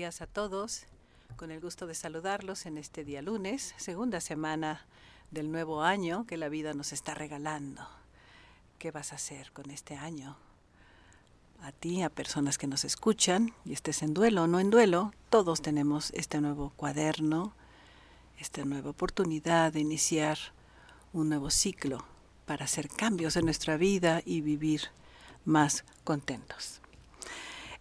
días a todos. Con el gusto de saludarlos en este día lunes, segunda semana del nuevo año que la vida nos está regalando. ¿Qué vas a hacer con este año? A ti, a personas que nos escuchan, y estés en duelo o no en duelo, todos tenemos este nuevo cuaderno, esta nueva oportunidad de iniciar un nuevo ciclo para hacer cambios en nuestra vida y vivir más contentos.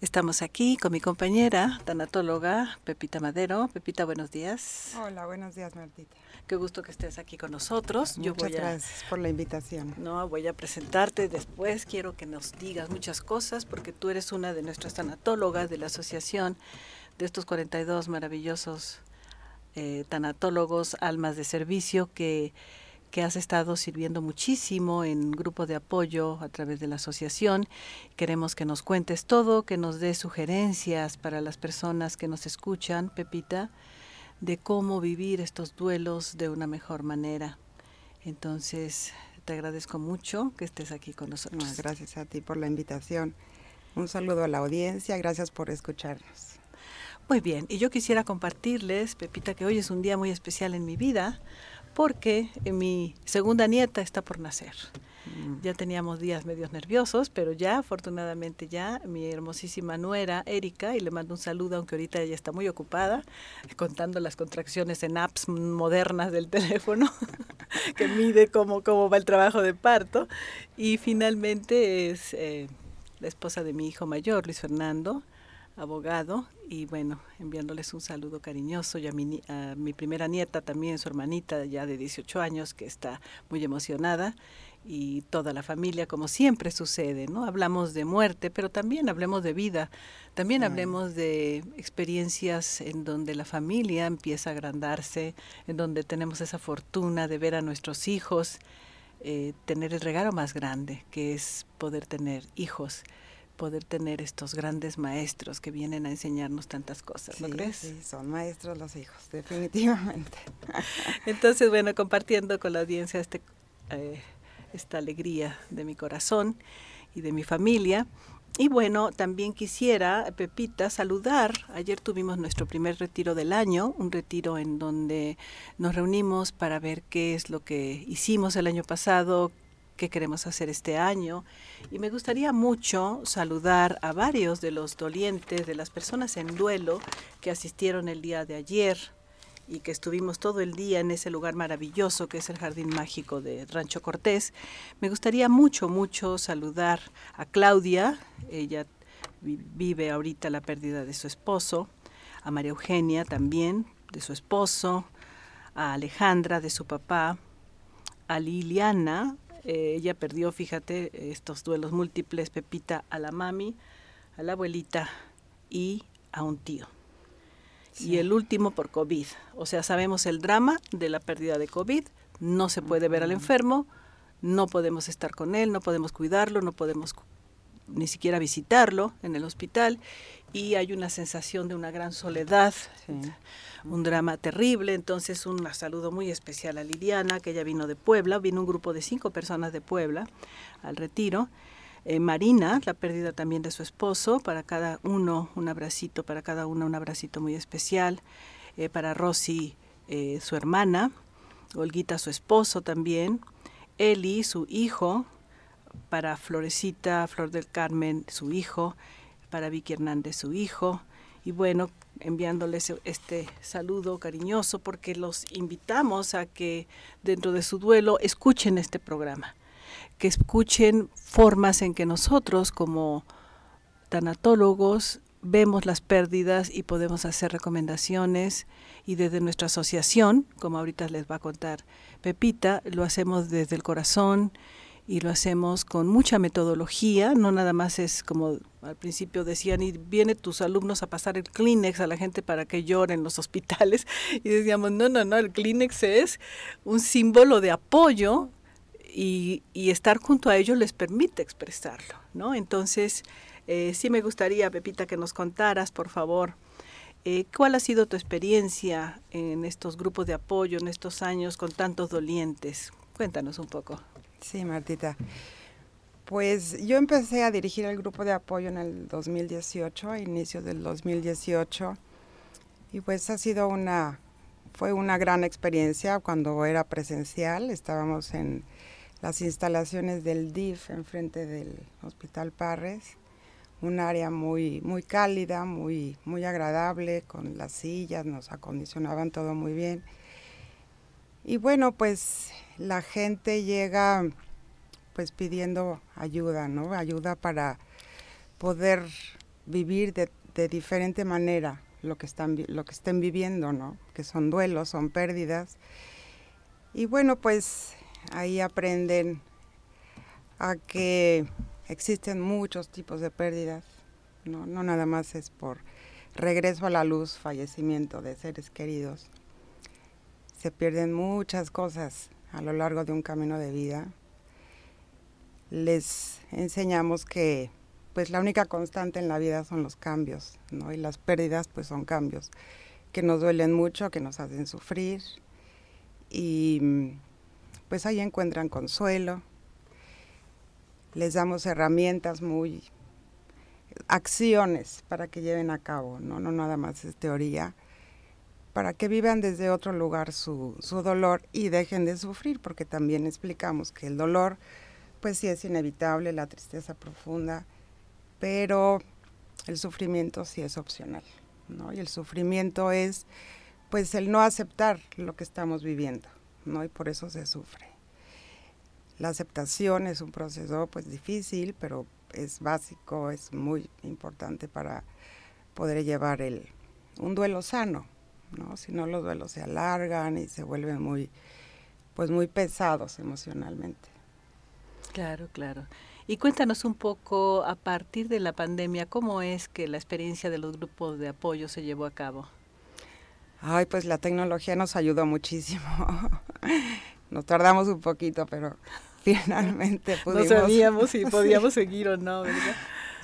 Estamos aquí con mi compañera, tanatóloga Pepita Madero. Pepita, buenos días. Hola, buenos días, Martita. Qué gusto que estés aquí con nosotros. Muchas gracias por la invitación. No, voy a presentarte después. Quiero que nos digas muchas cosas porque tú eres una de nuestras tanatólogas de la asociación de estos 42 maravillosos eh, tanatólogos, almas de servicio que que has estado sirviendo muchísimo en grupo de apoyo a través de la asociación. Queremos que nos cuentes todo, que nos des sugerencias para las personas que nos escuchan, Pepita, de cómo vivir estos duelos de una mejor manera. Entonces, te agradezco mucho que estés aquí con nosotros. gracias a ti por la invitación. Un saludo a la audiencia, gracias por escucharnos. Muy bien, y yo quisiera compartirles, Pepita, que hoy es un día muy especial en mi vida porque mi segunda nieta está por nacer. Mm. Ya teníamos días medios nerviosos, pero ya, afortunadamente ya, mi hermosísima nuera, Erika, y le mando un saludo, aunque ahorita ella está muy ocupada, contando las contracciones en apps modernas del teléfono, que mide cómo, cómo va el trabajo de parto. Y finalmente es eh, la esposa de mi hijo mayor, Luis Fernando, abogado, y bueno, enviándoles un saludo cariñoso. Y a mi, a mi primera nieta también, su hermanita ya de 18 años, que está muy emocionada, y toda la familia, como siempre sucede, ¿no? Hablamos de muerte, pero también hablemos de vida, también hablemos de experiencias en donde la familia empieza a agrandarse, en donde tenemos esa fortuna de ver a nuestros hijos, eh, tener el regalo más grande, que es poder tener hijos poder tener estos grandes maestros que vienen a enseñarnos tantas cosas, ¿no crees? Sí, son maestros los hijos, definitivamente. Entonces, bueno, compartiendo con la audiencia este, eh, esta alegría de mi corazón y de mi familia. Y bueno, también quisiera, Pepita, saludar. Ayer tuvimos nuestro primer retiro del año, un retiro en donde nos reunimos para ver qué es lo que hicimos el año pasado, qué queremos hacer este año. Y me gustaría mucho saludar a varios de los dolientes, de las personas en duelo que asistieron el día de ayer y que estuvimos todo el día en ese lugar maravilloso que es el Jardín Mágico de Rancho Cortés. Me gustaría mucho, mucho saludar a Claudia, ella vive ahorita la pérdida de su esposo, a María Eugenia también, de su esposo, a Alejandra, de su papá, a Liliana, eh, ella perdió, fíjate, estos duelos múltiples, Pepita, a la mami, a la abuelita y a un tío. Y el último por COVID. O sea, sabemos el drama de la pérdida de COVID, no se puede ver al enfermo, no podemos estar con él, no podemos cuidarlo, no podemos ni siquiera visitarlo en el hospital y hay una sensación de una gran soledad, un drama terrible. Entonces, un saludo muy especial a Liliana, que ella vino de Puebla, vino un grupo de cinco personas de Puebla al retiro. Eh, Marina, la pérdida también de su esposo, para cada uno un abracito, para cada uno un abracito muy especial. Eh, para Rosy, eh, su hermana, Olguita, su esposo también. Eli, su hijo, para Florecita, Flor del Carmen, su hijo, para Vicky Hernández, su hijo, y bueno, enviándoles este saludo cariñoso porque los invitamos a que dentro de su duelo escuchen este programa, que escuchen formas en que nosotros como tanatólogos vemos las pérdidas y podemos hacer recomendaciones. Y desde nuestra asociación, como ahorita les va a contar Pepita, lo hacemos desde el corazón y lo hacemos con mucha metodología, no nada más es como al principio decían, y vienen tus alumnos a pasar el Kleenex a la gente para que lloren en los hospitales, y decíamos, no, no, no, el Kleenex es un símbolo de apoyo y, y estar junto a ellos les permite expresarlo, ¿no? Entonces, eh, sí me gustaría, Pepita, que nos contaras, por favor, eh, ¿cuál ha sido tu experiencia en estos grupos de apoyo, en estos años con tantos dolientes? Cuéntanos un poco. Sí, Martita. Pues yo empecé a dirigir el grupo de apoyo en el 2018, a inicios del 2018. Y pues ha sido una, fue una gran experiencia cuando era presencial. Estábamos en las instalaciones del DIF enfrente del Hospital Parres, un área muy, muy cálida, muy, muy agradable, con las sillas, nos acondicionaban todo muy bien. Y bueno, pues la gente llega pues pidiendo ayuda, ¿no? Ayuda para poder vivir de, diferente manera lo que están lo que estén viviendo, ¿no? Que son duelos, son pérdidas. Y bueno, pues ahí aprenden a que existen muchos tipos de pérdidas, ¿no? no nada más es por regreso a la luz, fallecimiento de seres queridos. Se pierden muchas cosas a lo largo de un camino de vida. Les enseñamos que pues la única constante en la vida son los cambios, ¿no? Y las pérdidas pues son cambios que nos duelen mucho, que nos hacen sufrir y pues ahí encuentran consuelo. Les damos herramientas muy acciones para que lleven a cabo, no, no nada más es teoría, para que vivan desde otro lugar su, su dolor y dejen de sufrir, porque también explicamos que el dolor, pues sí es inevitable, la tristeza profunda, pero el sufrimiento sí es opcional, ¿no? Y el sufrimiento es, pues, el no aceptar lo que estamos viviendo, ¿no? Y por eso se sufre. La aceptación es un proceso, pues, difícil, pero es básico, es muy importante para poder llevar el, un duelo sano, ¿no? Si no los duelos se alargan y se vuelven muy, pues, muy pesados emocionalmente. Claro, claro. Y cuéntanos un poco, a partir de la pandemia, ¿cómo es que la experiencia de los grupos de apoyo se llevó a cabo? Ay, pues la tecnología nos ayudó muchísimo. Nos tardamos un poquito, pero finalmente pudimos. No sabíamos si podíamos seguir o no, ¿verdad?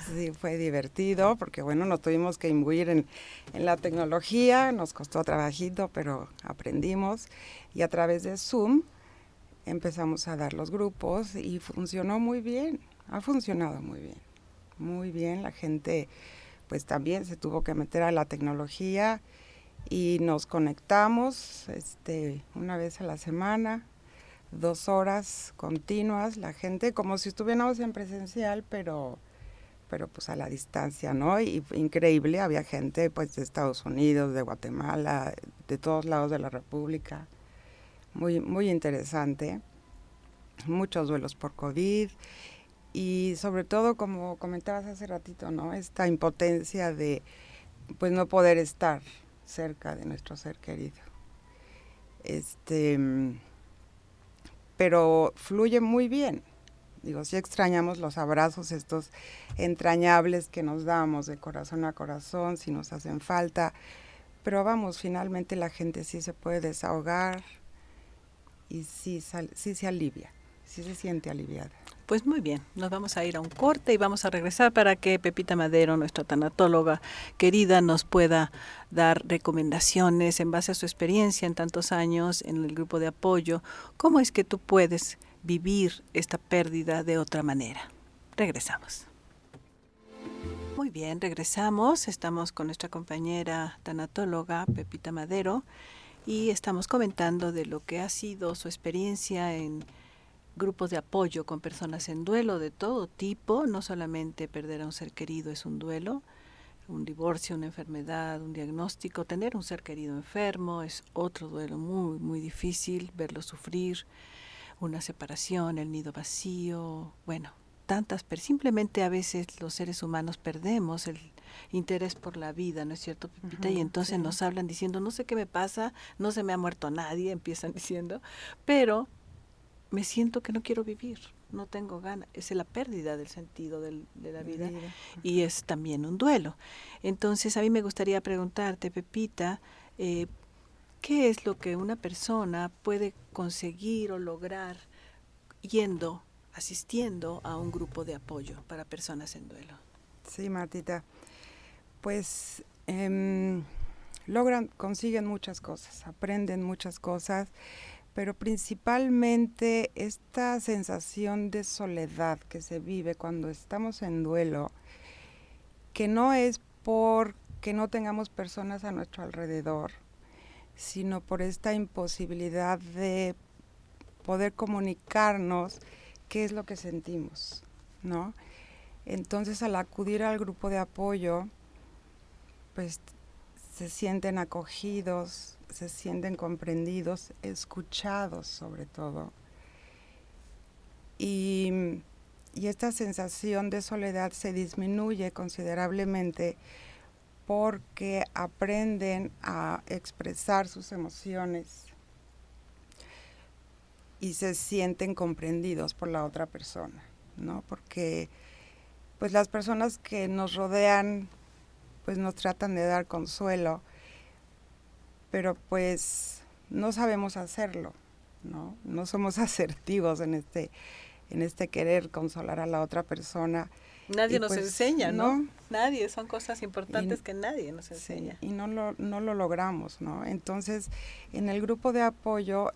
Sí, fue divertido porque, bueno, nos tuvimos que imbuir en, en la tecnología, nos costó trabajito, pero aprendimos. Y a través de Zoom empezamos a dar los grupos y funcionó muy bien ha funcionado muy bien, muy bien. La gente pues también se tuvo que meter a la tecnología y nos conectamos este, una vez a la semana, dos horas continuas, la gente como si estuviéramos en presencial, pero pero pues a la distancia, ¿no? Increíble, había gente pues de Estados Unidos, de Guatemala, de todos lados de la República. Muy muy interesante. Muchos duelos por COVID y sobre todo como comentabas hace ratito, ¿no? Esta impotencia de pues no poder estar cerca de nuestro ser querido. Este pero fluye muy bien. Digo, sí extrañamos los abrazos estos entrañables que nos damos de corazón a corazón, si nos hacen falta, pero vamos, finalmente la gente sí se puede desahogar y sí, sí se alivia, sí se siente aliviada. Pues muy bien, nos vamos a ir a un corte y vamos a regresar para que Pepita Madero, nuestra tanatóloga querida, nos pueda dar recomendaciones en base a su experiencia en tantos años en el grupo de apoyo. ¿Cómo es que tú puedes vivir esta pérdida de otra manera? Regresamos. Muy bien, regresamos. Estamos con nuestra compañera tanatóloga Pepita Madero y estamos comentando de lo que ha sido su experiencia en grupos de apoyo con personas en duelo de todo tipo, no solamente perder a un ser querido es un duelo, un divorcio, una enfermedad, un diagnóstico, tener un ser querido enfermo es otro duelo muy, muy difícil, verlo sufrir, una separación, el nido vacío, bueno, tantas, pero simplemente a veces los seres humanos perdemos el interés por la vida, ¿no es cierto, Pepita? y entonces nos hablan diciendo, no sé qué me pasa, no se me ha muerto nadie, empiezan diciendo, pero me siento que no quiero vivir, no tengo ganas. Es la pérdida del sentido de la vida, y es también un duelo. Entonces, a mí me gustaría preguntarte, Pepita, eh, ¿qué es lo que una persona puede conseguir o lograr yendo, asistiendo a un grupo de apoyo para personas en duelo? Sí, Martita. Pues em, logran, consiguen muchas cosas, aprenden muchas cosas pero principalmente esta sensación de soledad que se vive cuando estamos en duelo, que no es porque no tengamos personas a nuestro alrededor, sino por esta imposibilidad de poder comunicarnos qué es lo que sentimos, ¿no? Entonces al acudir al grupo de apoyo, pues se sienten acogidos, se sienten comprendidos, escuchados sobre todo. Y, y esta sensación de soledad se disminuye considerablemente porque aprenden a expresar sus emociones y se sienten comprendidos por la otra persona, ¿no? Porque pues las personas que nos rodean pues nos tratan de dar consuelo, pero pues no sabemos hacerlo, ¿no? No somos asertivos en este en este querer consolar a la otra persona Nadie nos pues, enseña, ¿no? Nadie, son cosas importantes que nadie nos enseña. y no lo, no lo logramos, ¿no? Entonces, en el grupo de apoyo,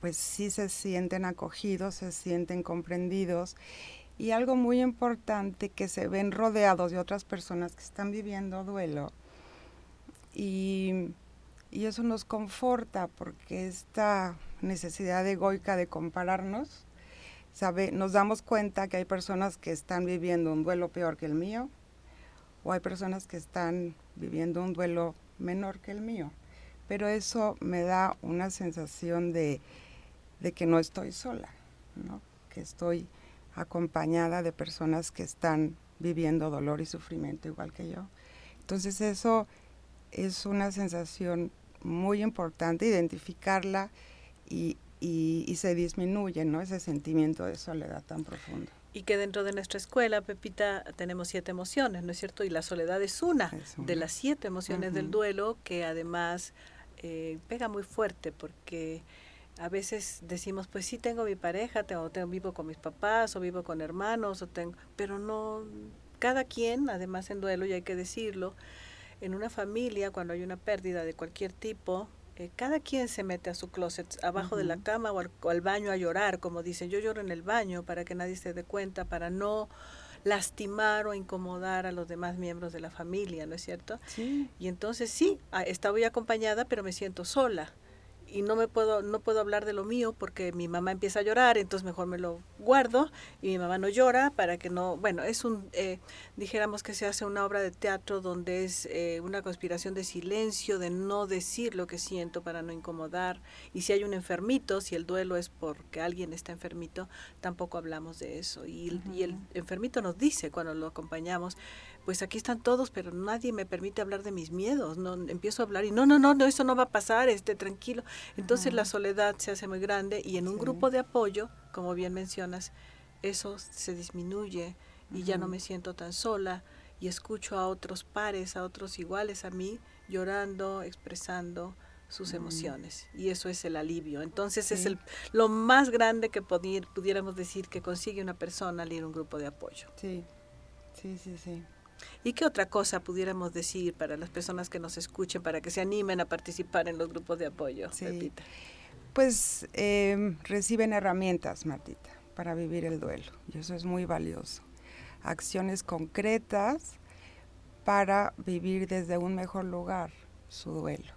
pues sí se sienten acogidos, se sienten comprendidos y algo muy importante que se ven rodeados de otras personas que están viviendo duelo y, y eso nos conforta porque esta necesidad egoica de compararnos sabe, nos damos cuenta que hay personas que están viviendo un duelo peor que el mío o hay personas que están viviendo un duelo menor que el mío. Pero eso me da una sensación de, de que no estoy sola, ¿no? que estoy acompañada de personas que están viviendo dolor y sufrimiento igual que yo. Entonces eso es una sensación muy importante, identificarla y, y, se disminuye ¿no? ese sentimiento de soledad tan profundo. Y que dentro de nuestra escuela, Pepita, tenemos siete emociones, ¿no es cierto? Y la soledad es una, de las siete emociones del duelo que además eh, pega muy fuerte porque a veces decimos, pues sí tengo mi pareja, tengo, tengo, vivo con mis papás o vivo con hermanos, o tengo, pero no, cada quien, además en duelo, y hay que decirlo, en una familia, cuando hay una pérdida de cualquier tipo, eh, cada quien se mete a su closet, abajo de la cama o al, baño a llorar, como dicen, yo lloro en el baño para que nadie se dé cuenta, para no lastimar o incomodar a los demás miembros de la familia, ¿no es cierto? Sí. Y entonces sí, estaba acompañada, pero me siento sola y no me puedo no puedo hablar de lo mío porque mi mamá empieza a llorar entonces mejor me lo guardo y mi mamá no llora para que no bueno es un eh, dijéramos que se hace una obra de teatro donde es eh, una conspiración de silencio de no decir lo que siento para no incomodar. Y si hay un enfermito si el duelo es porque alguien está enfermito tampoco hablamos de eso. Y, y el enfermito nos dice cuando lo acompañamos pues aquí están todos, pero nadie me permite hablar de mis miedos, no empiezo a hablar y no, no, no, no eso no va a pasar, esté tranquilo. Entonces la soledad se hace muy grande y en un grupo de apoyo, como bien mencionas, eso se disminuye y ya no me siento tan sola y escucho a otros pares, a otros iguales a mí, llorando, expresando sus emociones y eso es el alivio. Entonces es el, lo más grande que pudiéramos decir que consigue una persona al ir a un grupo de apoyo. Sí, sí, sí, sí. ¿Y qué otra cosa pudiéramos decir para las personas que nos escuchen, para que se animen a participar en los grupos de apoyo? Sí. Pues em, reciben herramientas, Martita, para vivir el duelo, y eso es muy valioso. Acciones concretas para vivir desde un mejor lugar su duelo.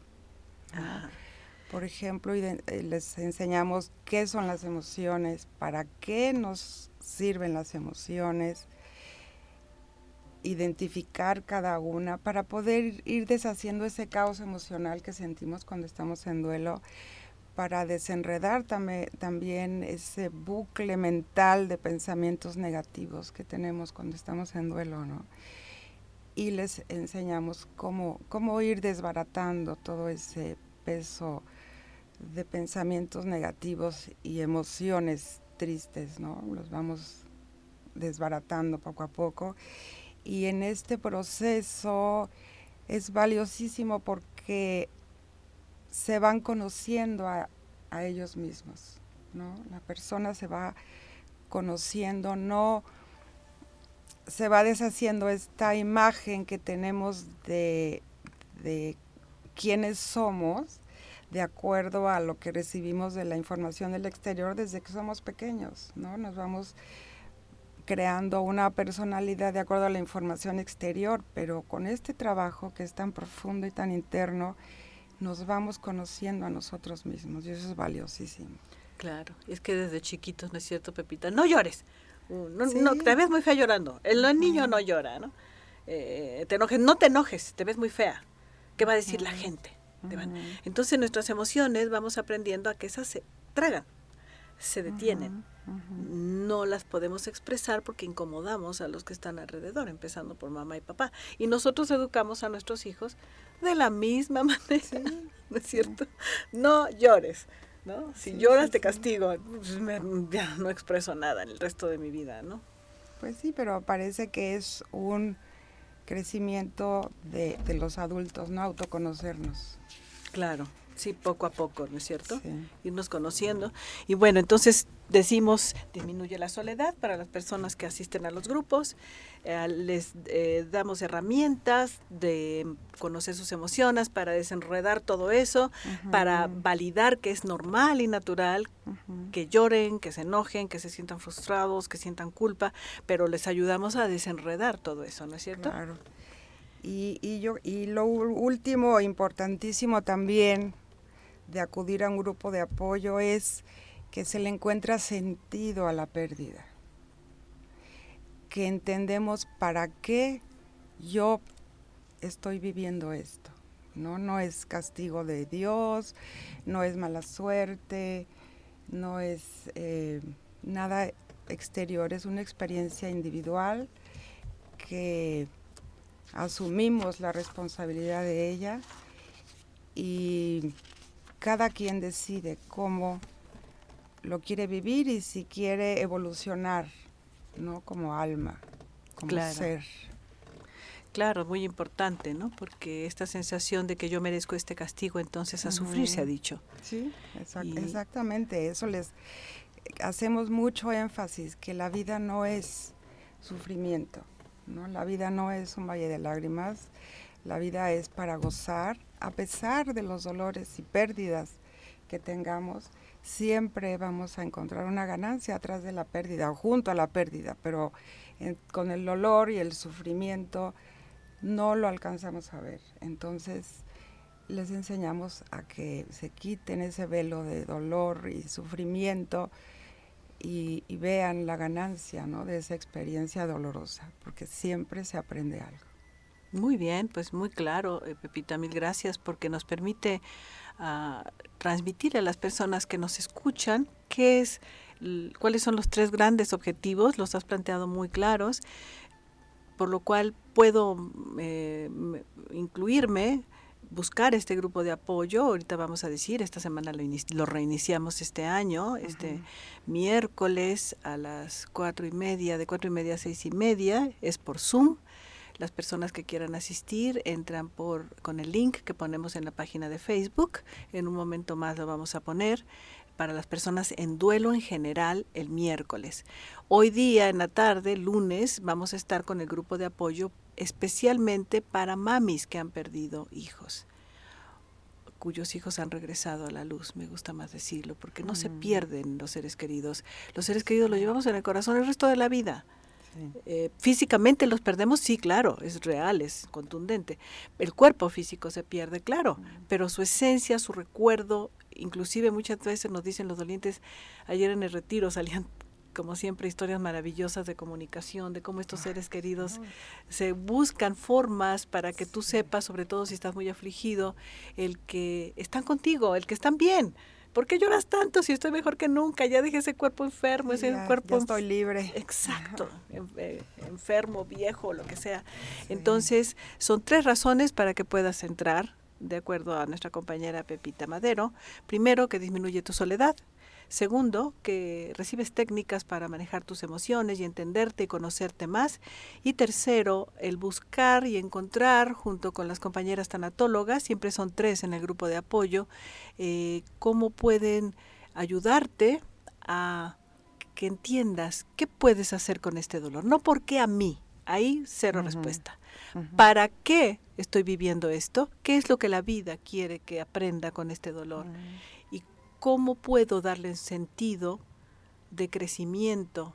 Por ejemplo, eh, les enseñamos qué son las emociones, para qué nos sirven las emociones, identificar cada una para poder ir deshaciendo ese caos emocional que sentimos cuando estamos en duelo, para desenredar también ese bucle mental de pensamientos negativos que tenemos cuando estamos en duelo, ¿no? Y les enseñamos cómo, cómo ir desbaratando todo ese peso de pensamientos negativos y emociones tristes, ¿no? Los vamos desbaratando poco a poco y en este proceso es valiosísimo porque se van conociendo a, ellos mismos, ¿no? La persona se va conociendo, no se va deshaciendo esta imagen que tenemos de, de quiénes somos de acuerdo a lo que recibimos de la información del exterior desde que somos pequeños, ¿no? Nos vamos creando una personalidad de acuerdo a la información exterior, pero con este trabajo que es tan profundo y tan interno, nos vamos conociendo a nosotros mismos y eso es valiosísimo. Claro, es que desde chiquitos, ¿no es cierto, Pepita? No llores. Uh, no, no, te ves muy fea llorando. El niño no llora, ¿no? Eh, te enojes, no te enojes, te ves muy fea. ¿Qué va a decir la gente? Entonces nuestras emociones vamos aprendiendo a que esas se tragan, se detienen. No las podemos expresar porque incomodamos a los que están alrededor, empezando por mamá y papá. Y nosotros educamos a nuestros hijos de la misma manera, ¿no es cierto? No llores, ¿no? Si lloras te castigo, pues ya no expreso nada en el resto de mi vida, ¿no? Pues sí, pero parece que es un crecimiento de, de los adultos, ¿no? Autoconocernos. Claro, sí, poco a poco, ¿no es cierto? Irnos conociendo. Y bueno, entonces decimos, disminuye la soledad para las personas que asisten a los grupos, eh, les eh, damos herramientas de conocer sus emociones, para desenredar todo eso, para validar que es normal y natural que lloren, que se enojen, que se sientan frustrados, que sientan culpa, pero les ayudamos a desenredar todo eso, ¿no es cierto? Claro. Y, yo, y lo último, importantísimo también de acudir a un grupo de apoyo es que se le encuentra sentido a la pérdida, que entendemos para qué yo estoy viviendo esto. ¿no? no es castigo de Dios, no es mala suerte, no es eh, nada exterior, es una experiencia individual que asumimos la responsabilidad de ella y cada quien decide cómo lo quiere vivir y si quiere evolucionar, ¿no? Como alma, como ser. Claro, muy importante, ¿no? Porque esta sensación de que yo merezco este castigo, entonces a sufrir se ha dicho. Sí, exactamente. Eso les hacemos mucho énfasis que la vida no es sufrimiento. ¿no? La vida no es un valle de lágrimas, la vida es para gozar, a pesar de los dolores y pérdidas que tengamos, siempre vamos a encontrar una ganancia atrás de la pérdida o junto a la pérdida, pero con el dolor y el sufrimiento no lo alcanzamos a ver. Entonces les enseñamos a que se quiten ese velo de dolor y sufrimiento y, vean la ganancia ¿no? de esa experiencia dolorosa, porque siempre se aprende algo. Muy bien, pues muy claro, eh, Pepita, mil gracias porque nos permite uh, transmitir a las personas que nos escuchan qué es, cuáles son los tres grandes objetivos, los has planteado muy claros, por lo cual puedo eh, incluirme buscar este grupo de apoyo. Ahorita vamos a decir, esta semana lo, reiniciamos este año, este miércoles a las cuatro y media, de cuatro y media a seis y media, es por Zoom. Las personas que quieran asistir entran por con el link que ponemos en la página de Facebook. En un momento más lo vamos a poner para las personas en duelo en general el miércoles. Hoy día en la tarde, lunes, vamos a estar con el grupo de apoyo especialmente para mamis que han perdido hijos cuyos hijos han regresado a la luz, me gusta más decirlo, porque no se mm. pierden los seres queridos. Los seres queridos los llevamos en el corazón el resto de la vida. Eh, físicamente los perdemos, sí, claro, es real, es contundente. El cuerpo físico se pierde, claro, pero su esencia, su recuerdo, inclusive muchas veces nos dicen los dolientes, ayer en el retiro salían como siempre, historias maravillosas de comunicación, de cómo estos seres queridos se buscan formas para que tú sepas, sobre todo si estás muy afligido, el que están contigo, el que están bien. ¿Por qué lloras tanto si estoy mejor que nunca? Ya dejé ese cuerpo enfermo, ese cuerpo... Ya estoy libre. Exacto, eh, enfermo, viejo, lo que sea. Entonces, son tres razones para que puedas entrar, de acuerdo a nuestra compañera Pepita Madero. Primero, que disminuye tu soledad. Segundo, que recibes técnicas para manejar tus emociones y entenderte y conocerte más. Y tercero, el buscar y encontrar junto con las compañeras tanatólogas, siempre son tres en el grupo de apoyo, eh, cómo pueden ayudarte a que entiendas qué puedes hacer con este dolor. No por qué a mí, ahí cero respuesta. ¿Para qué estoy viviendo esto? ¿Qué es lo que la vida quiere que aprenda con este dolor? ¿Cómo puedo darle sentido de crecimiento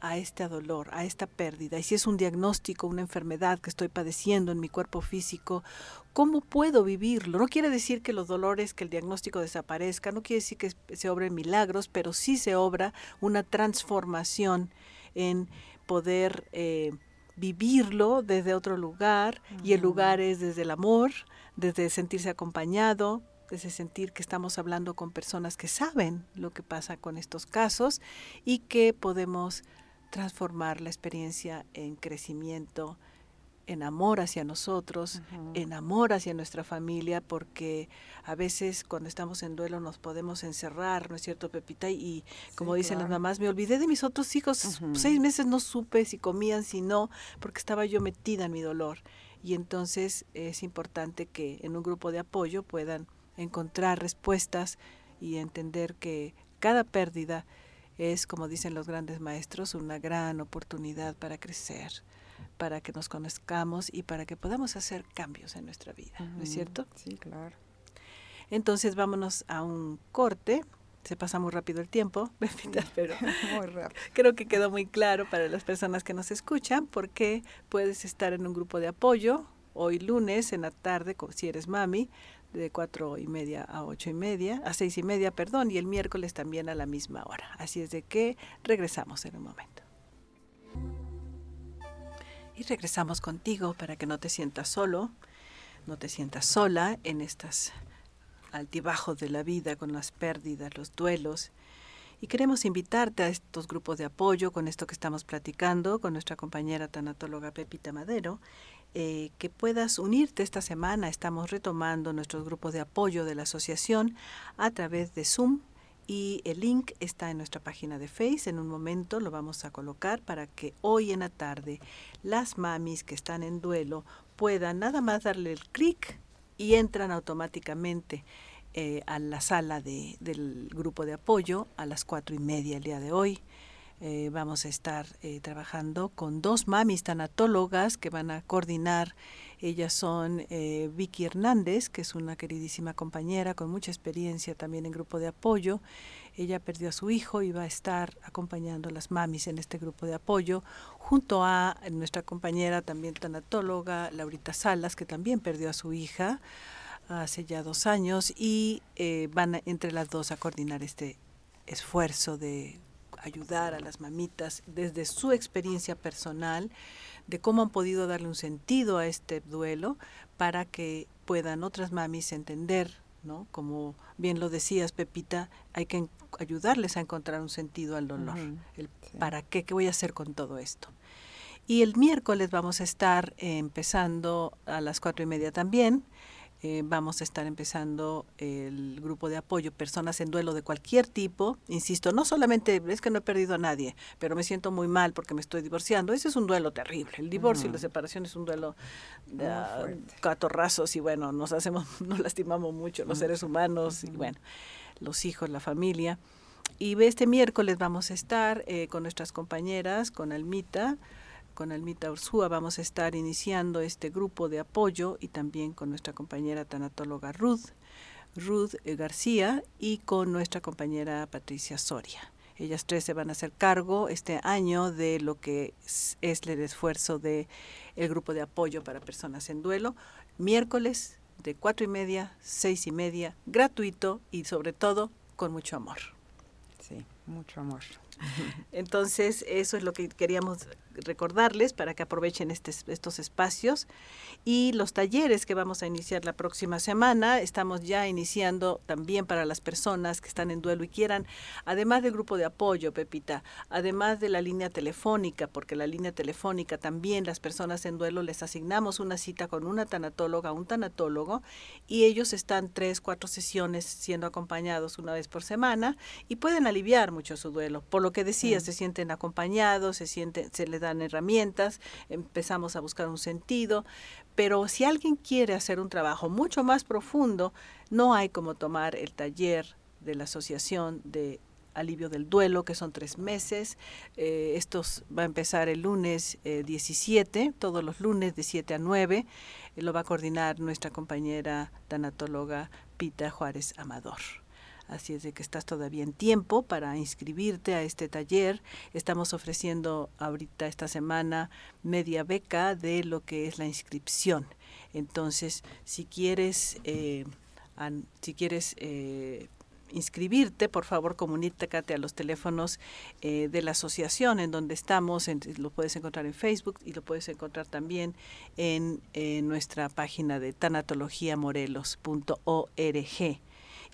a este dolor, a esta pérdida. Y si es un diagnóstico, una enfermedad que estoy padeciendo en mi cuerpo físico, ¿cómo puedo vivirlo? No quiere decir que los dolores, que el diagnóstico desaparezca, no quiere decir que se obren milagros, pero sí se obra una transformación en poder eh, vivirlo desde otro lugar, y el lugar es desde el amor, desde sentirse acompañado, desde sentir que estamos hablando con personas que saben lo que pasa con estos casos y que podemos transformar la experiencia en crecimiento, en amor hacia nosotros, en amor hacia nuestra familia, porque a veces cuando estamos en duelo nos podemos encerrar, ¿no es cierto, Pepita? Y como dicen las mamás, me olvidé de mis otros hijos, seis meses no supe si comían, si no, porque estaba yo metida en mi dolor. Y entonces es importante que en un grupo de apoyo puedan encontrar respuestas y entender que cada pérdida es, como dicen los grandes maestros, una gran oportunidad para crecer, para que nos conozcamos y para que podamos hacer cambios en nuestra vida, ¿no es cierto? Sí, claro. Entonces vámonos a un corte. Se pasa muy rápido el tiempo, pero creo que quedó muy claro para las personas que nos escuchan porque puedes estar en un grupo de apoyo hoy lunes en la tarde, si eres mami, de cuatro y media a ocho y media, a seis y media, perdón, y el miércoles también a la misma hora. Así es de que regresamos en un momento. Y regresamos contigo para que no te sientas solo, no te sientas sola en estas altibajos de la vida, con las pérdidas, los duelos. Y queremos invitarte a estos grupos de apoyo con esto que estamos platicando con nuestra compañera tanatóloga Pepita Madero eh, que puedas unirte esta semana. Estamos retomando nuestros grupos de apoyo de la asociación a través de Zoom y el link está en nuestra página de Face. En un momento lo vamos a colocar para que hoy en la tarde las mamis que están en duelo puedan nada más darle el clic y entran automáticamente eh, a la sala de, del grupo de apoyo a las cuatro y media el día de hoy. Eh, vamos a estar eh, trabajando con dos mamis tanatólogas que van a coordinar. Ellas son eh, Vicky Hernández, que es una queridísima compañera con mucha experiencia también en grupo de apoyo. Ella perdió a su hijo y va a estar acompañando a las mamis en este grupo de apoyo, junto a nuestra compañera también tanatóloga, Laurita Salas, que también perdió a su hija hace ya dos años y van entre las dos a coordinar este esfuerzo de ayudar a las mamitas desde su experiencia personal de cómo han podido darle un sentido a este duelo para que puedan otras mamis entender, ¿no? Como bien lo decías, Pepita, hay que ayudarles a encontrar un sentido al dolor, el para qué, qué voy a hacer con todo esto. Y el miércoles vamos a estar empezando a las cuatro y media también eh, vamos a estar empezando el grupo de apoyo, personas en duelo de cualquier tipo. Insisto, no solamente es que no he perdido a nadie, pero me siento muy mal porque me estoy divorciando. Ese es un duelo terrible. El divorcio y la separación es un duelo de catorrazos y bueno, nos hacemos, nos lastimamos mucho los seres humanos y bueno, los hijos, la familia. Y este miércoles vamos a estar eh, con nuestras compañeras, con Almita, con Almita Ursúa vamos a estar iniciando este grupo de apoyo y también con nuestra compañera tanatóloga Ruth, Ruth eh, García y con nuestra compañera Patricia Soria. Ellas tres se van a hacer cargo este año de lo que es, el esfuerzo de el grupo de apoyo para personas en duelo. Miércoles de cuatro y media, seis y media, gratuito y sobre todo con mucho amor. Sí, mucho amor. Entonces, eso es lo que queríamos recordarles para que aprovechen estos espacios. Y los talleres que vamos a iniciar la próxima semana, estamos ya iniciando también para las personas que están en duelo y quieran, además del grupo de apoyo, Pepita, además de la línea telefónica, porque la línea telefónica también las personas en duelo les asignamos una cita con una tanatóloga, un tanatólogo, y ellos están tres, cuatro sesiones siendo acompañados una vez por semana y pueden aliviar mucho su duelo. Por lo que decía, se sienten acompañados, se sienten, se les herramientas, empezamos a buscar un sentido, pero si alguien quiere hacer un trabajo mucho más profundo, no hay como tomar el taller de la Asociación de Alivio del Duelo, que son tres meses. Eh, esto va a empezar el lunes 17, eh, todos los lunes de 7 a 9. Eh, lo va a coordinar nuestra compañera tanatóloga Pita Juárez Amador. Así es de que estás todavía en tiempo para inscribirte a este taller. Estamos ofreciendo ahorita esta semana media beca de lo que es la inscripción. Entonces, si quieres, eh, si quieres eh, inscribirte, por favor comunícate a los teléfonos eh, de la asociación en donde estamos, lo puedes encontrar en Facebook y lo puedes encontrar también en, en nuestra página de tanatologiamorelos.org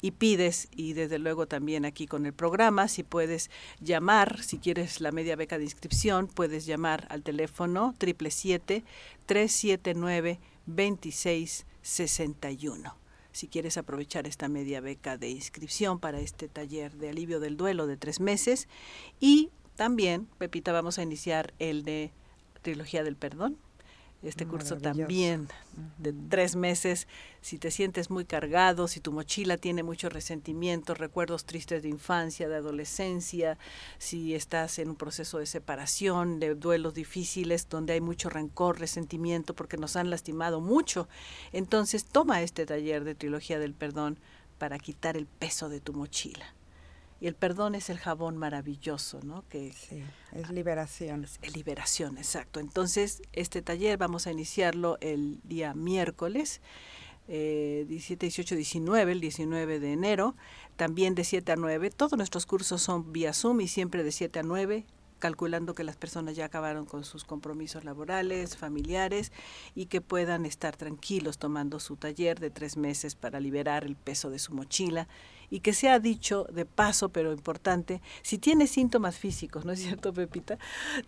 y pides, y desde luego también aquí con el programa, si puedes llamar, si quieres la media beca de inscripción, puedes llamar al teléfono 777-379-2661. Si quieres aprovechar esta media beca de inscripción para este taller de alivio del duelo de tres meses. Y también, Pepita, vamos a iniciar el de Trilogía del Perdón, este curso también de tres meses, si te sientes muy cargado, si tu mochila tiene muchos resentimientos, recuerdos tristes de infancia, de adolescencia, si estás en un proceso de separación, de duelos difíciles, donde hay mucho rencor, resentimiento, porque nos han lastimado mucho, entonces toma este taller de trilogía del perdón para quitar el peso de tu mochila. Y el perdón es el jabón maravilloso, ¿no? Que sí, es liberación. Es liberación, exacto. Entonces, este taller vamos a iniciarlo el día miércoles, eh, 17, 18, 19, el 19 de enero, también de 7 a 9. Todos nuestros cursos son vía Zoom y siempre de 7 a 9 calculando que las personas ya acabaron con sus compromisos laborales, familiares y que puedan estar tranquilos tomando su taller de tres meses para liberar el peso de su mochila y que sea dicho de paso, pero importante, si tiene síntomas físicos, ¿no es cierto, Pepita?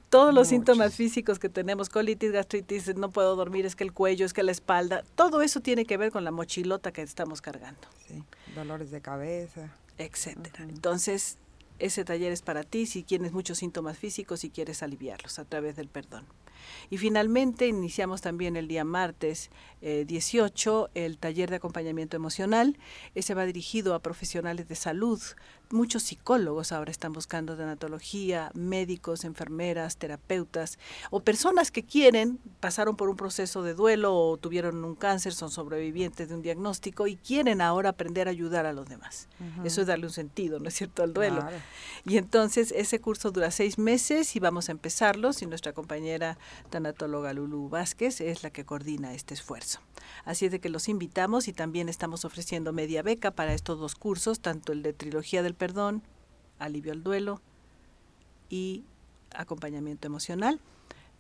Todos los síntomas físicos que tenemos, colitis, gastritis, no puedo dormir, es que el cuello, es que la espalda, todo eso tiene que ver con la mochilota que estamos cargando. Sí, dolores de cabeza. Etcétera. Entonces, ese taller es para ti si tienes muchos síntomas físicos y quieres aliviarlos a través del perdón. Y finalmente iniciamos también el día martes 18 eh, el taller de acompañamiento emocional. Ese va dirigido a profesionales de salud. Muchos psicólogos ahora están buscando tanatología, médicos, enfermeras, terapeutas o personas que quieren, pasaron por un proceso de duelo o tuvieron un cáncer, son sobrevivientes de un diagnóstico y quieren ahora aprender a ayudar a los demás. Eso es darle un sentido, ¿no es cierto?, al duelo. Y entonces ese curso dura seis meses y vamos a empezarlo y nuestra compañera tanatóloga Lulu Vázquez es la que coordina este esfuerzo. Así es de que los invitamos y también estamos ofreciendo media beca para estos dos cursos, tanto el de Trilogía del Perdón, Alivio al Duelo y Acompañamiento Emocional.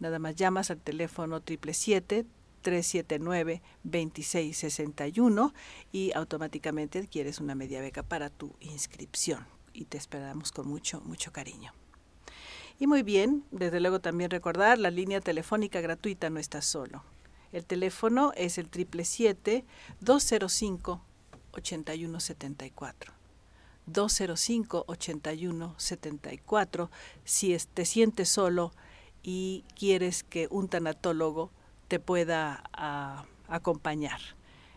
Nada más llamas al teléfono 777-379-2661 y automáticamente adquieres una media beca para tu inscripción y te esperamos con mucho, mucho cariño. Y muy bien, desde luego también recordar, la línea telefónica gratuita no está solo. El teléfono es el 777-205-8174. 205-8174 si te sientes solo y quieres que un tanatólogo te pueda ah, acompañar.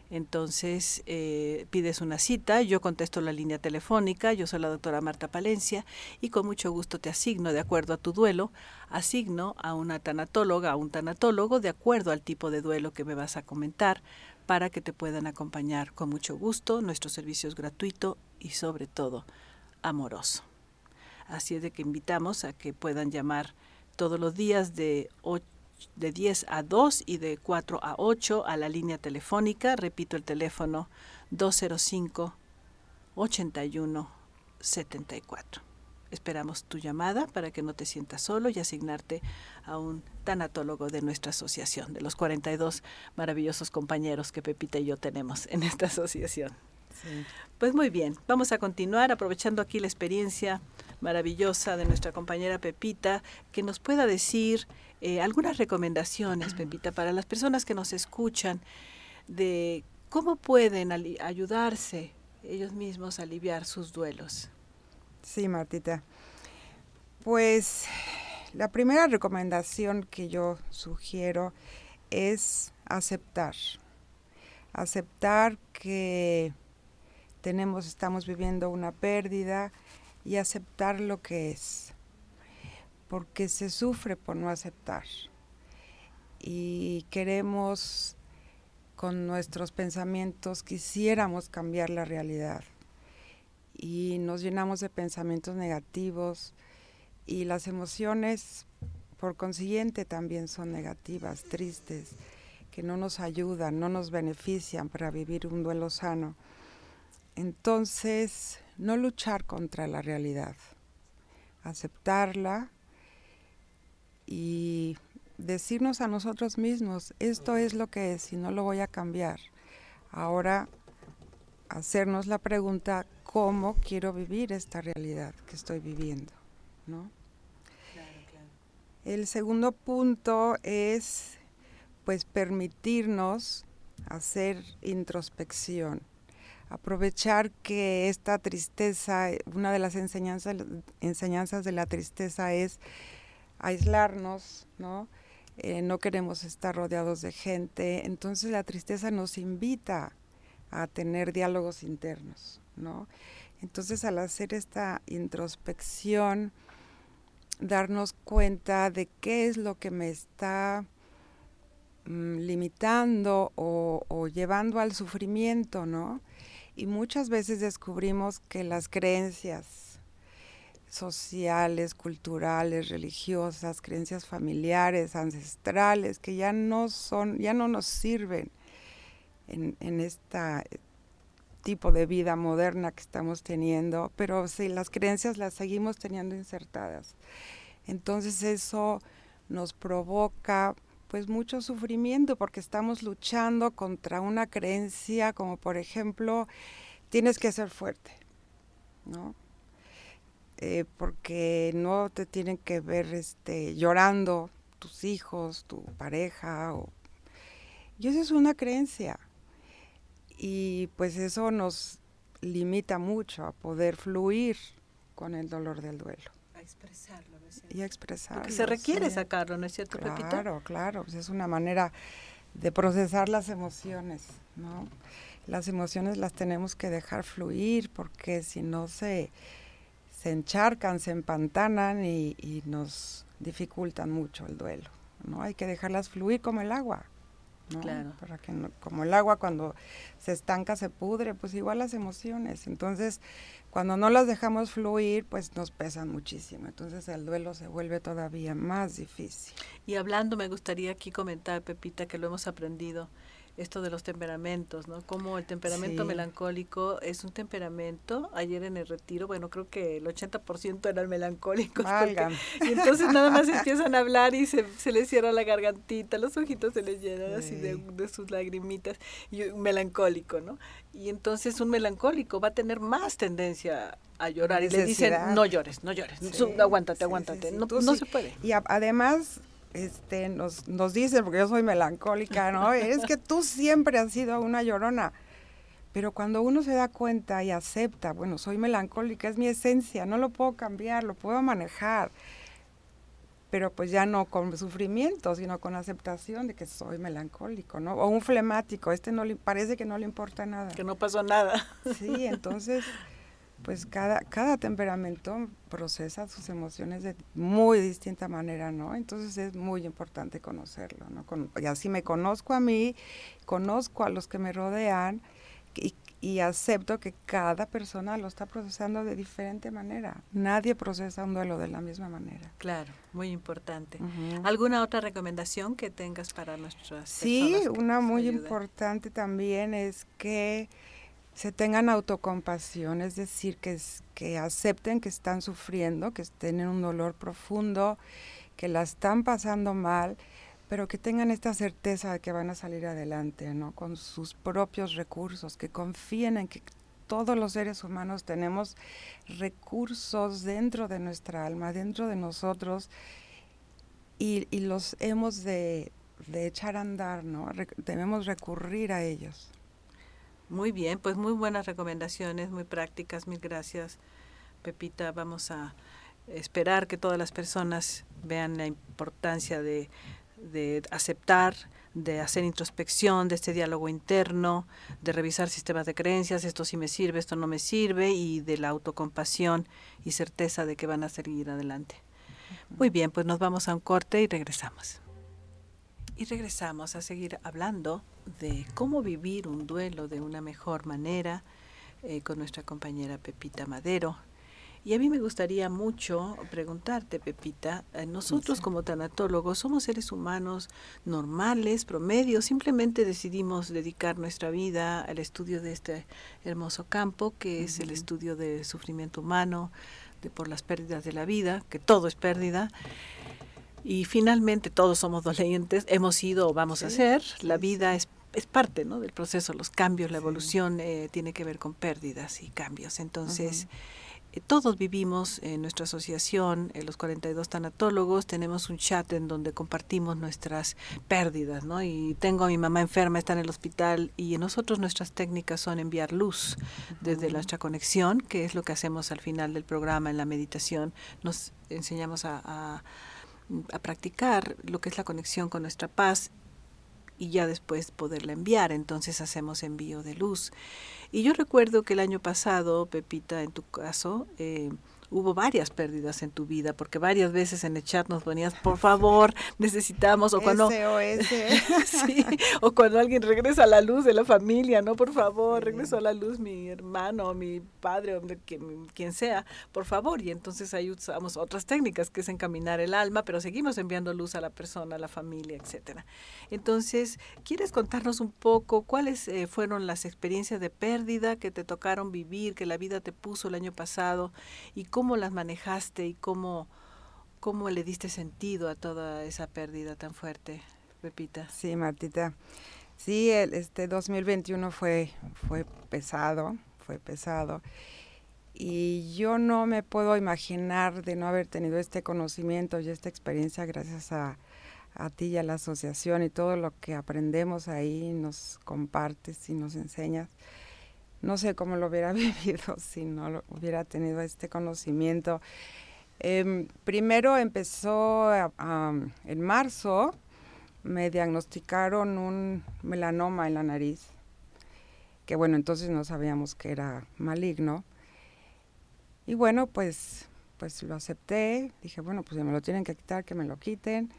Entonces eh, pides una cita, yo contesto la línea telefónica, yo soy la doctora Marta Palencia y con mucho gusto te asigno, de acuerdo a tu duelo, asigno a una tanatóloga, a un tanatólogo, de acuerdo al tipo de duelo que me vas a comentar, para que te puedan acompañar con mucho gusto. Nuestro servicio es gratuito y sobre todo amoroso. Así es de que invitamos a que puedan llamar todos los días de 8 de 10 a 2 y de 4 a 8 a la línea telefónica. Repito el teléfono 205 81 74. Esperamos tu llamada para que no te sientas solo y asignarte a un tanatólogo de nuestra asociación, de los 42 maravillosos compañeros que Pepita y yo tenemos en esta asociación. Pues muy bien, vamos a continuar aprovechando aquí la experiencia maravillosa de nuestra compañera Pepita, que nos pueda decir eh, algunas recomendaciones, Pepita, para las personas que nos escuchan, de cómo pueden ayudarse ellos mismos a aliviar sus duelos. Sí, Martita. Pues la primera recomendación que yo sugiero es aceptar. Aceptar que tenemos, estamos viviendo una pérdida y aceptar lo que es porque se sufre por no aceptar. Y queremos, con nuestros pensamientos, quisiéramos cambiar la realidad. Y nos llenamos de pensamientos negativos y las emociones por consiguiente también son negativas, tristes, que no nos ayudan, no nos benefician para vivir un duelo sano. Entonces, no luchar contra la realidad, aceptarla y decirnos a nosotros mismos, esto es lo que es y no lo voy a cambiar. Ahora hacernos la pregunta, ¿cómo quiero vivir esta realidad que estoy viviendo? ¿no? El segundo punto es pues permitirnos hacer introspección, aprovechar que esta tristeza, una de las enseñanzas, enseñanzas de la tristeza es aislarnos, ¿no? Eh, no queremos estar rodeados de gente, entonces la tristeza nos invita a tener diálogos internos, Entonces al hacer esta introspección, darnos cuenta de qué es lo que me está mm, limitando o, llevando al sufrimiento, ¿no? Y muchas veces descubrimos que las creencias sociales, culturales, religiosas, creencias familiares, ancestrales, que ya no son, ya no nos sirven en, en este tipo de vida moderna que estamos teniendo, pero si las creencias las seguimos teniendo insertadas. Entonces eso nos provoca pues mucho sufrimiento porque estamos luchando contra una creencia como por ejemplo tienes que ser fuerte, ¿no? Eh, porque no te tienen que ver este, llorando tus hijos, tu pareja. O... Y eso es una creencia. Y pues eso nos limita mucho a poder fluir con el dolor del duelo. A expresarlo, ¿no es cierto? Y a expresarlo. Porque se requiere sacarlo, ¿no es cierto, Claro, claro. Pues es una manera de procesar las emociones, ¿no? Las emociones las tenemos que dejar fluir porque si no se se encharcan, se empantanan y, nos dificultan mucho el duelo. ¿no? Hay que dejarlas fluir como el agua. Claro. Para que como el agua cuando se estanca se pudre, pues igual las emociones. Entonces, cuando no las dejamos fluir, pues nos pesan muchísimo. Entonces el duelo se vuelve todavía más difícil. Y hablando, me gustaría aquí comentar, Pepita, que lo hemos aprendido esto de los temperamentos, ¿no? Como el temperamento melancólico es un temperamento. Ayer en el retiro, bueno, creo que el 80% eran melancólicos. y entonces nada más empiezan a hablar y se, se les cierra la gargantita, los ojitos se les llenan así de, de, sus lagrimitas. Y un melancólico, ¿no? Y entonces un melancólico va a tener más tendencia a llorar y le dicen no llores, no llores, aguántate, aguántate, no, no se puede. Y además este, nos, nos dicen, porque yo soy melancólica, ¿no? es que tú siempre has sido una llorona. Pero cuando uno se da cuenta y acepta, bueno, soy melancólica, es mi esencia, no lo puedo cambiar, lo puedo manejar. Pero pues ya no con sufrimiento, sino con aceptación de que soy melancólico, ¿no? O un flemático, este no le parece que no le importa nada. Que no pasó nada. Sí, entonces pues cada, cada temperamento procesa sus emociones de muy distinta manera, ¿no? Entonces es muy importante conocerlo, ¿no? y así me conozco a mí, conozco a los que me rodean y, acepto que cada persona lo está procesando de diferente manera. Nadie procesa un duelo de la misma manera. Claro, muy importante. ¿Alguna otra recomendación que tengas para nuestras Sí, una muy importante también es que se tengan autocompasión, es decir, que, que acepten que están sufriendo, que tienen un dolor profundo, que la están pasando mal, pero que tengan esta certeza de que van a salir adelante, ¿no? Con sus propios recursos, que confíen en que todos los seres humanos tenemos recursos dentro de nuestra alma, dentro de nosotros, y, los hemos de, de echar a andar, ¿no? debemos recurrir a ellos. Muy bien, pues muy buenas recomendaciones, muy prácticas. Mil gracias, Pepita. Vamos a esperar que todas las personas vean la importancia de, de aceptar, de hacer introspección, de este diálogo interno, de revisar sistemas de creencias, esto sí me sirve, esto no me sirve, y de la autocompasión y certeza de que van a seguir adelante. Muy bien, pues nos vamos a un corte y regresamos. Y regresamos a seguir hablando de cómo vivir un duelo de una mejor manera, eh, con nuestra compañera Pepita Madero. Y a mí me gustaría mucho preguntarte, Pepita, eh, nosotros como tanatólogos somos seres humanos normales, promedios, simplemente decidimos dedicar nuestra vida al estudio de este hermoso campo, que es el estudio del sufrimiento humano, de por las pérdidas de la vida, que todo es pérdida. Y finalmente todos somos dolientes, hemos sido o vamos a ser, la vida es es parte ¿no? del proceso, los cambios, la evolución eh, tiene que ver con pérdidas y cambios. Entonces, eh, todos vivimos en nuestra asociación, en los 42 tanatólogos, tenemos un chat en donde compartimos nuestras pérdidas, ¿no? Y tengo a mi mamá enferma, está en el hospital, y nosotros nuestras técnicas son enviar luz desde nuestra conexión, que es lo que hacemos al final del programa en la meditación. Nos enseñamos a, a practicar lo que es la conexión con nuestra paz y ya después poderla enviar. Entonces hacemos envío de luz. Y yo recuerdo que el año pasado, Pepita, en tu caso, eh, hubo varias pérdidas en tu vida, porque varias veces en el chat nos ponías, por favor, necesitamos, o cuando, sí, o cuando alguien regresa a la luz de la familia, no, por favor, regreso a la luz mi hermano, mi padre, o quien, quien sea, por favor, y entonces ahí usamos otras técnicas, que es encaminar el alma, pero seguimos enviando luz a la persona, a la familia, etcétera. Entonces, ¿quieres contarnos un poco cuáles eh, fueron las experiencias de pérdida que te tocaron vivir, que la vida te puso el año pasado, y cómo ¿Cómo las manejaste y cómo, cómo le diste sentido a toda esa pérdida tan fuerte, Pepita? Sí, Martita. Sí, el, este 2021 fue, fue pesado, fue pesado. Y yo no me puedo imaginar de no haber tenido este conocimiento y esta experiencia gracias a, a ti y a la asociación y todo lo que aprendemos ahí, nos compartes y nos enseñas no sé cómo lo hubiera vivido si no hubiera tenido este conocimiento. Em, primero empezó en marzo, me diagnosticaron un melanoma en la nariz, que bueno, entonces no sabíamos que era maligno. Y bueno, pues, pues lo acepté, dije, bueno, pues si me lo tienen que quitar, que me lo quiten,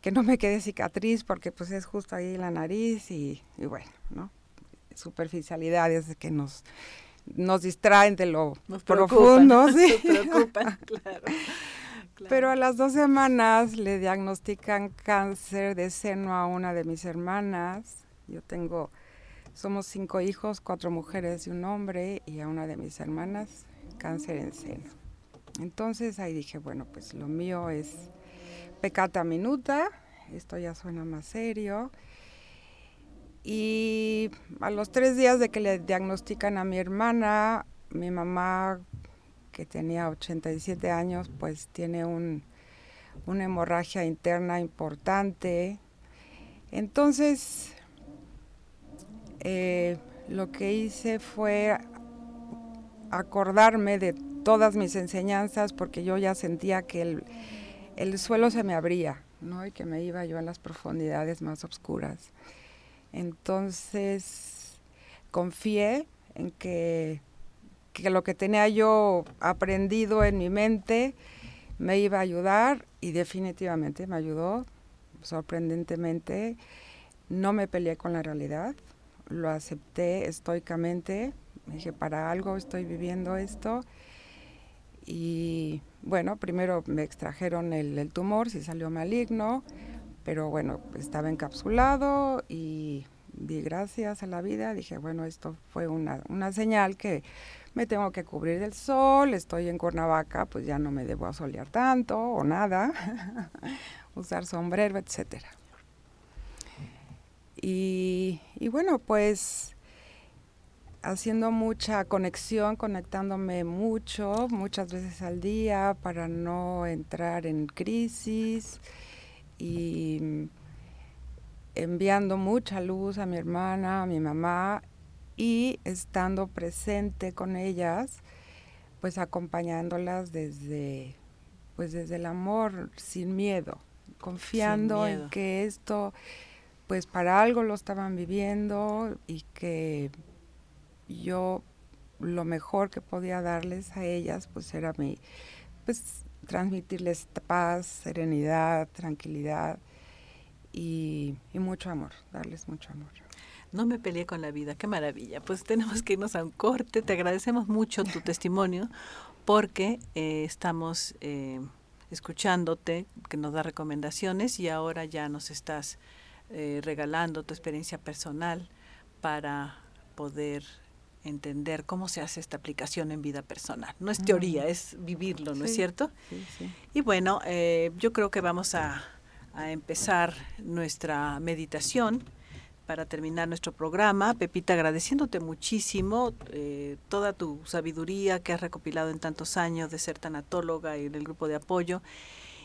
que no me quede cicatriz porque pues es justo ahí la nariz y bueno, ¿no? Superficialidades que nos, nos distraen de lo profundo. Pero a las dos semanas le diagnostican cáncer de seno a una de mis hermanas. Yo tengo, somos cinco hijos, cuatro mujeres y un hombre, y a una de mis hermanas cáncer en seno. Entonces ahí dije, bueno, pues lo mío es pecata minuta, esto ya suena más serio. Y a los tres días de que le diagnostican a mi hermana, mi mamá, que tenía 87 años, pues tiene un, una hemorragia interna importante. Entonces, eh, lo que hice fue acordarme de todas mis enseñanzas porque yo ya sentía que el, el suelo se me abría, ¿no? Y que me iba yo a las profundidades más oscuras. Entonces confié en que, lo que tenía yo aprendido en mi mente me iba a ayudar y definitivamente me ayudó, sorprendentemente. No me peleé con la realidad, lo acepté estoicamente, me dije, para algo estoy viviendo esto. Y bueno, primero me extrajeron el, el tumor, si salió maligno, pero bueno, estaba encapsulado y di gracias a la vida, dije, bueno, esto fue una, una señal que me tengo que cubrir del sol, estoy en Cuernavaca, pues ya no me debo asolear tanto o nada, usar sombrero, etcétera. Y, y, bueno, pues haciendo mucha conexión, conectándome mucho, muchas veces al día para no entrar en crisis y enviando mucha luz a mi hermana, a mi mamá y estando presente con ellas, pues acompañándolas desde pues desde el amor, sin miedo, confiando en que esto pues para algo lo estaban viviendo y que yo lo mejor que podía darles a ellas pues era mi pues transmitirles paz, serenidad, tranquilidad y, mucho amor, darles mucho amor. No me peleé con la vida, qué maravilla. Pues tenemos que irnos a un corte. Te agradecemos mucho tu testimonio porque eh, estamos eh, escuchándote, que nos da recomendaciones y ahora ya nos estás eh, regalando tu experiencia personal para poder entender cómo se hace esta aplicación en vida personal. No es teoría, es vivirlo, ¿no es cierto? Sí, sí. Y bueno, yo creo que vamos a, a empezar nuestra meditación para terminar nuestro programa. Pepita, agradeciéndote muchísimo eh, toda tu sabiduría que has recopilado en tantos años de ser tanatóloga y del grupo de apoyo.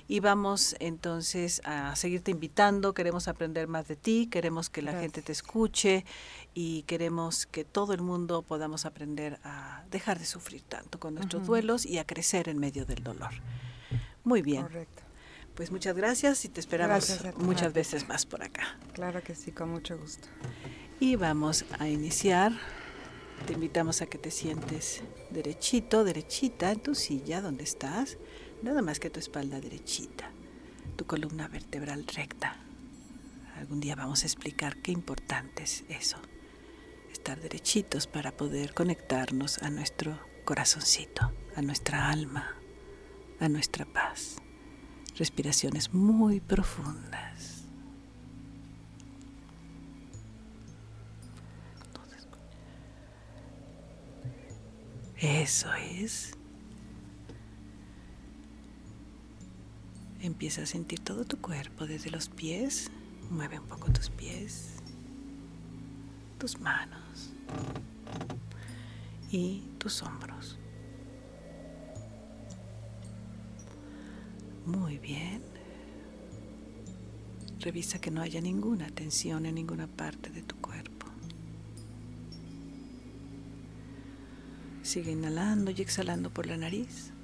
Y vamos entonces a seguirte invitando, queremos aprender más de ti, queremos que la gente te escuche y queremos que todo el mundo podamos aprender a dejar de sufrir tanto con nuestros duelos y a crecer en medio del dolor. Muy bien. Correcto. Pues muchas gracias y te esperamos muchas veces más por acá. Claro que sí, con mucho gusto. Y vamos a iniciar. Te invitamos a que te sientes derechito, derechita en tu silla donde estás, nada más que tu espalda derechita, tu columna vertebral recta. Algún día vamos a explicar qué importante es eso, estar derechitos para poder conectarnos a nuestro corazoncito, a nuestra alma, a nuestra paz respiraciones muy profundas. Eso es. Empieza a sentir todo tu cuerpo desde los pies. Mueve un poco tus pies, tus manos y tus hombros. Muy bien. Revisa que no haya ninguna tensión en ninguna parte de tu cuerpo. Sigue inhalando y exhalando por la nariz.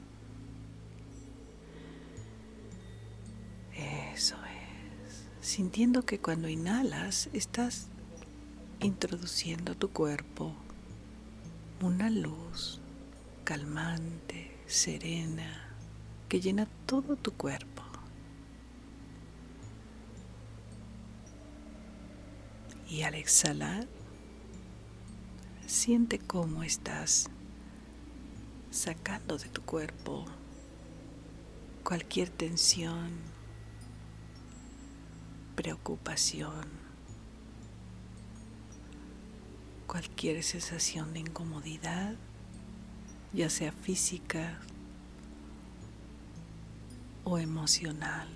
Sintiendo que cuando inhalas estás introduciendo a tu cuerpo una luz calmante, serena, que llena todo tu cuerpo. Y al exhalar, siente cómo estás sacando de tu cuerpo cualquier tensión, preocupación, cualquier sensación de incomodidad, ya sea física, o emocional,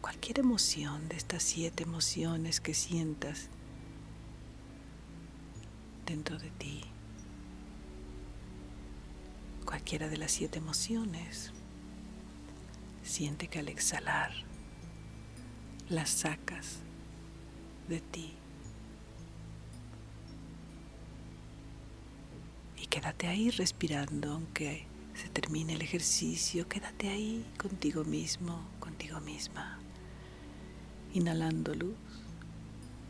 cualquier emoción de estas siete emociones que sientas dentro de ti, cualquiera de las siete emociones, siente que al exhalar las sacas de ti. Y quédate ahí respirando, aunque se termine el ejercicio, quédate ahí contigo mismo, contigo misma, inhalando luz,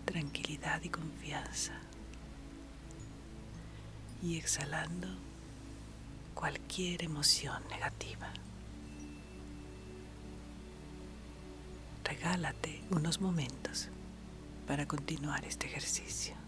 tranquilidad y confianza. Y exhalando cualquier emoción negativa. Regálate unos momentos para continuar este ejercicio.